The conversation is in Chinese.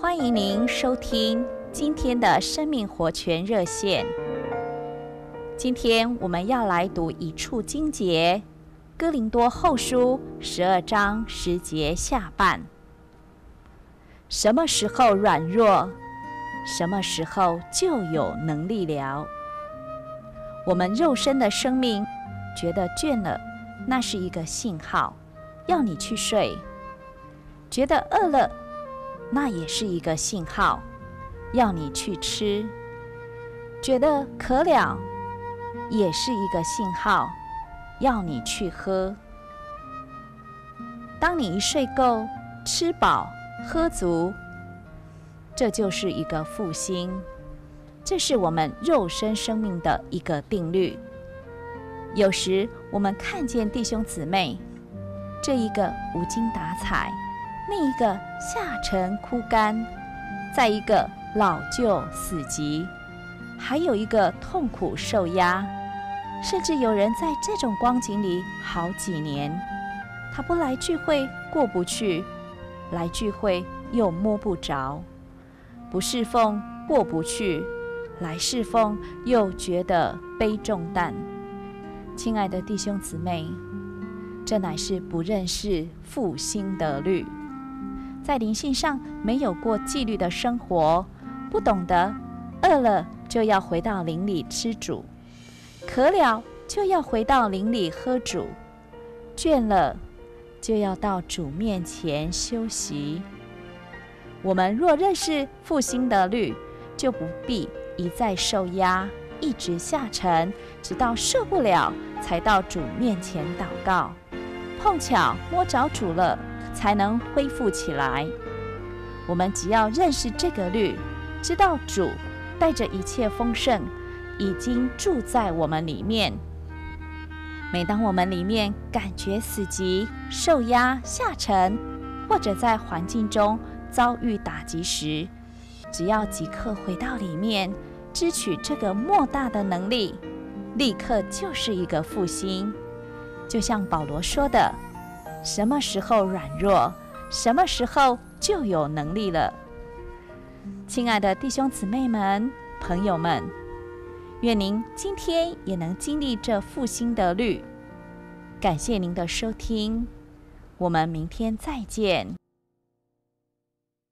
欢迎您收听今天的生命活泉热线。今天我们要来读一处经节，《哥林多后书》十二章十节下半。什么时候软弱，什么时候就有能力了。我们肉身的生命觉得倦了，那是一个信号，要你去睡；觉得饿了，那也是一个信号，要你去吃；觉得渴了，也是一个信号，要你去喝。当你一睡够、吃饱，喝足，这就是一个复兴，这是我们肉身生命的一个定律。有时我们看见弟兄姊妹，这一个无精打采，另一个下沉枯干，再一个老旧死寂，还有一个痛苦受压，甚至有人在这种光景里好几年，他不来聚会过不去。来聚会又摸不着，不侍奉过不去，来侍奉又觉得背重担。亲爱的弟兄姊妹，这乃是不认识复兴的律，在灵性上没有过纪律的生活，不懂得饿了就要回到灵里吃主，渴了就要回到灵里喝主，倦了。就要到主面前休息。我们若认识复兴的律，就不必一再受压，一直下沉，直到受不了才到主面前祷告。碰巧摸着主了，才能恢复起来。我们只要认识这个律，知道主带着一切丰盛，已经住在我们里面。每当我们里面感觉死寂、受压、下沉，或者在环境中遭遇打击时，只要即刻回到里面，支取这个莫大的能力，立刻就是一个复兴。就像保罗说的：“什么时候软弱，什么时候就有能力了。”亲爱的弟兄姊妹们、朋友们。愿您今天也能经历这复兴的律。感谢您的收听，我们明天再见。